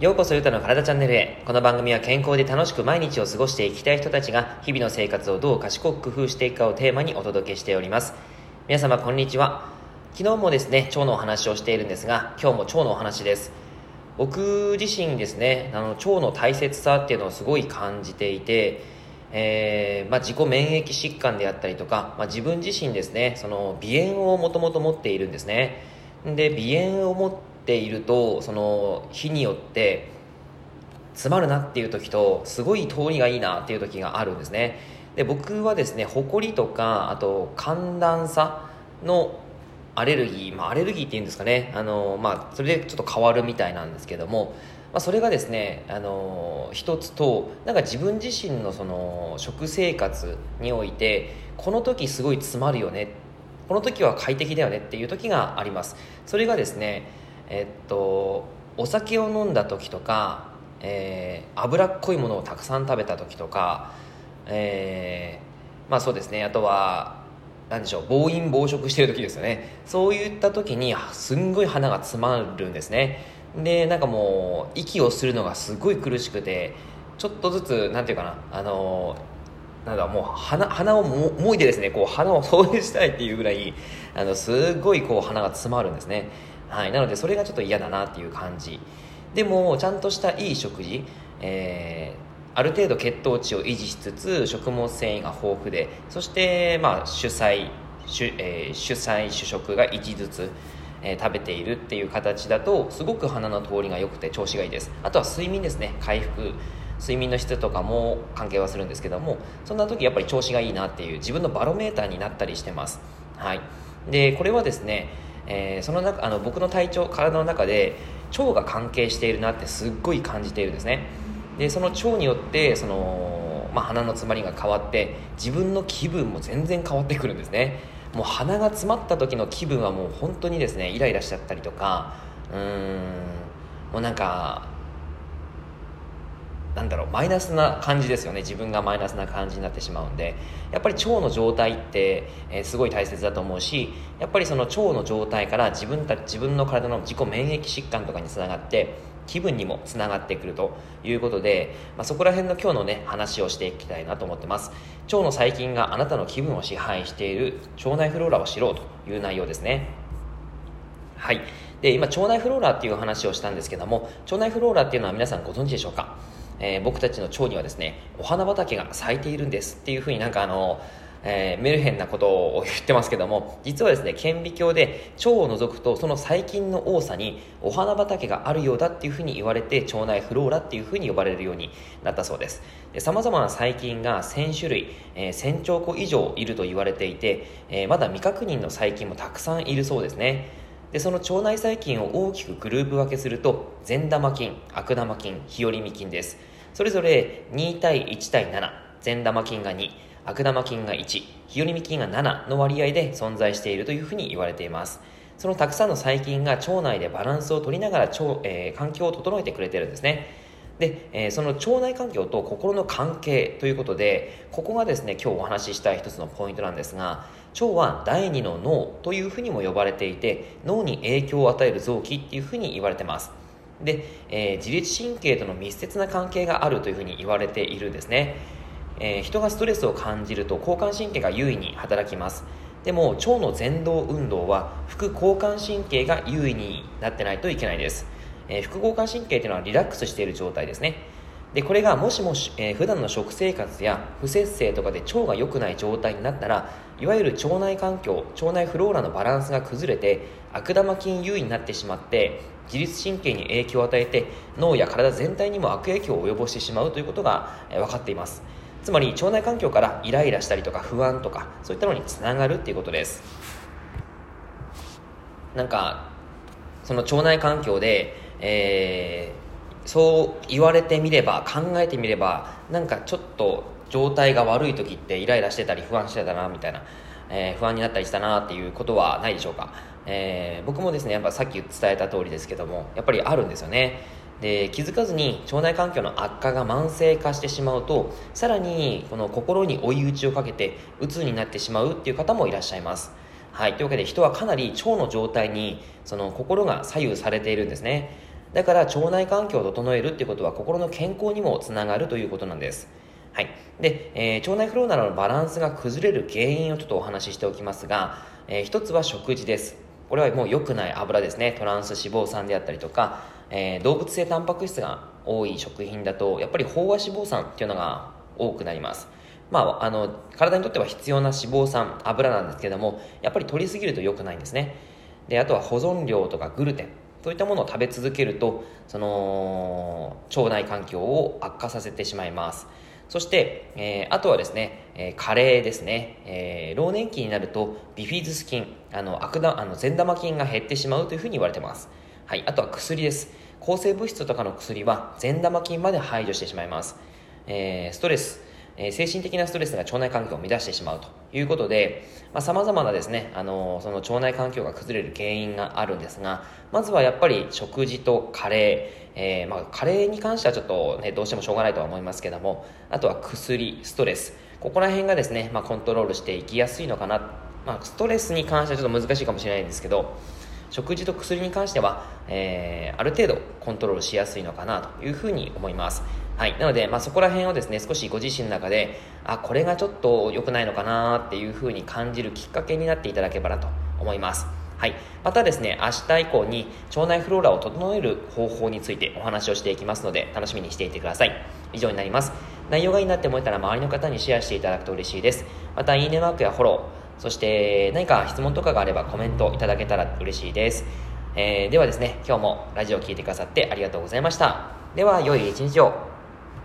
ようこそゆたの体チャンネルへ。この番組は健康で楽しく毎日を過ごしていきたい人たちが日々の生活をどう賢く工夫していくかをテーマにお届けしております。皆様こんにちは。昨日もですね腸のお話をしているんですが今日も腸のお話です。僕自身ですねあの腸の大切さっていうのをすごい感じていてえー、まあ、自己免疫疾患であったりとか、まあ、自分自身ですねその鼻炎をもともと持っているんですね。で鼻炎を持っているとその日によって詰まるなっていう時とすごい通りがいいなっていう時があるんですね。で僕はですねほこりとかあと寒暖差のアレルギー、まあ、アレルギーっていうんですかね。あの、まあ、それでちょっと変わるみたいなんですけども。まあ、それがですね、あの一つとなんか自分自身のその食生活においてこの時すごい詰まるよね。この時は快適だよねっていう時があります。それがですねえっとお酒を飲んだ時とか、えー、脂っこいものをたくさん食べた時とか、えー、まあそうですね。あとは何でしょう暴飲暴食してる時ですよね。そういった時にすんごい鼻が詰まるんですね。でなんかもう息をするのがすごい苦しくてちょっとずつなんていうかなあのなんだもう鼻鼻をもいでですねこう鼻を掃除したいっていうぐらいあのすごいこう鼻が詰まるんですね。はいなのでそれがちょっと嫌だなっていう感じ。でもちゃんとしたいい食事、えー、ある程度血糖値を維持しつつ食物繊維が豊富でそしてまあ主菜主,、えー、主菜主食が1ずつえー、食べているっていう形だとすごく鼻の通りが良くて調子がいいです。あとは睡眠ですね。回復睡眠の質とかも関係はするんですけどもそんな時やっぱり調子がいいなっていう自分のバロメーターになったりしてます。はい。でこれはですね、えー、その中あの僕の体調体の中で腸が関係しているなってすっごい感じているんですね。でその腸によってその、まあ、鼻の詰まりが変わって自分の気分も全然変わってくるんですね。もう鼻が詰まった時の気分はもう本当にですねイライラしちゃったりとかうーんもうなんかなんだろうマイナスな感じですよね。自分がマイナスな感じになってしまうんで。やっぱり腸の状態って、えー、すごい大切だと思うしやっぱりその腸の状態から自分た自分の体の自己免疫疾患とかにつながって気分にもつながってくるということで、まあ、そこら辺の今日のね話をしていきたいなと思ってます。腸の細菌があなたの気分を支配している腸内フローラを知ろうという内容ですね。はい。で今腸内フローラっていう話をしたんですけども腸内フローラっていうのは皆さんご存知でしょうか、えー、僕たちの腸にはですねお花畑が咲いているんですっていうふうになんかあのえー、メルヘンなことを言ってますけども実はですね顕微鏡で腸を除くとその細菌の多さにお花畑があるようだっていうふうに言われて腸内フローラっていうふうに呼ばれるようになったそうです。さまざまな細菌が1000種類、えー、1000兆個以上いると言われていて、えー、まだ未確認の細菌もたくさんいるそうですね。でその腸内細菌を大きくグループ分けすると善玉菌悪玉菌日和見菌です。それぞれ2対1対7善玉菌が2悪玉菌が1日和見菌が7の割合で存在しているというふうに言われています。そのたくさんの細菌が腸内でバランスを取りながら腸、えー、環境を整えてくれてるんですね。で、えー、その腸内環境と心の関係ということでここがですね今日お話ししたい一つのポイントなんですが腸は第二の脳というふうにも呼ばれていて脳に影響を与える臓器っていうふうに言われてます。で、えー、自律神経との密接な関係があるというふうに言われているんですね。えー、人がストレスを感じると交感神経が優位に働きます。でも腸の前動運動は副交感神経が優位になってないといけないです、えー、副交感神経というのはリラックスしている状態ですね。でこれがもしもし、えー、普段の食生活や不節制とかで腸が良くない状態になったらいわゆる腸内環境腸内フローラのバランスが崩れて悪玉菌優位になってしまって自律神経に影響を与えて脳や体全体にも悪影響を及ぼしてしまうということが、えー、分かっています。つまり腸内環境からイライラしたりとか不安とかそういったのにつながるっていうことです。なんかその腸内環境で、えー、そう言われてみれば考えてみればなんかちょっと状態が悪い時ってイライラしてたり不安してたなみたいな、えー、不安になったりしたなっていうことはないでしょうか、えー、僕もですねやっぱさっき伝えた通りですけどもやっぱりあるんですよね。で気づかずに腸内環境の悪化が慢性化してしまうとさらにこの心に追い打ちをかけて鬱になってしまうっていう方もいらっしゃいます。はい。というわけで人はかなり腸の状態にその心が左右されているんですね。だから腸内環境を整えるっていうことは心の健康にもつながるということなんです。はい。で、えー、腸内フローラのバランスが崩れる原因をちょっとお話ししておきますが、えー、一つは食事です。これはもう良くない油ですね。トランス脂肪酸であったりとか、えー、動物性タンパク質が多い食品だとやっぱり飽和脂肪酸っていうのが多くなります。まあ、あの体にとっては必要な脂肪酸油なんですけどもやっぱり取りすぎると良くないんですね。であとは保存量とかグルテンそういったものを食べ続けるとその腸内環境を悪化させてしまいます。そして、えー、あとはですね、えー、加齢ですね、えー、老年期になるとビフィズス菌あの悪だあの善玉菌が減ってしまうというふうに言われてます。はい、あとは薬です。抗生物質とかの薬は善玉菌まで排除してしまいます、えー、ストレス。え精神的なストレスが腸内環境を乱してしまうということで、さまざ、まなですね、あのその腸内環境が崩れる原因があるんですが、まずはやっぱり食事と加齢、えー、まあ、加齢に関してはちょっとね、どうしてもしょうがないとは思いますけども、あとは薬、ストレス、ここら辺がですね、まあ、コントロールしていきやすいのかな。まあ、ストレスに関してはちょっと難しいかもしれないんですけど、食事と薬に関しては、えー、ある程度コントロールしやすいのかなというふうに思います。はい。なので、まあ、そこら辺をですね、少しご自身の中で、あ、これがちょっと良くないのかなっていうふうに感じるきっかけになっていただければなと思います。はい。またですね、明日以降に腸内フローラを整える方法についてお話をしていきますので、楽しみにしていてください。以上になります。内容がいいなって思えたら周りの方にシェアしていただくと嬉しいです。また、いいねマークやフォロー、そして何か質問とかがあればコメントいただけたら嬉しいです。えー、ではですね、今日もラジオを聴いてくださってありがとうございました。では、良い一日を。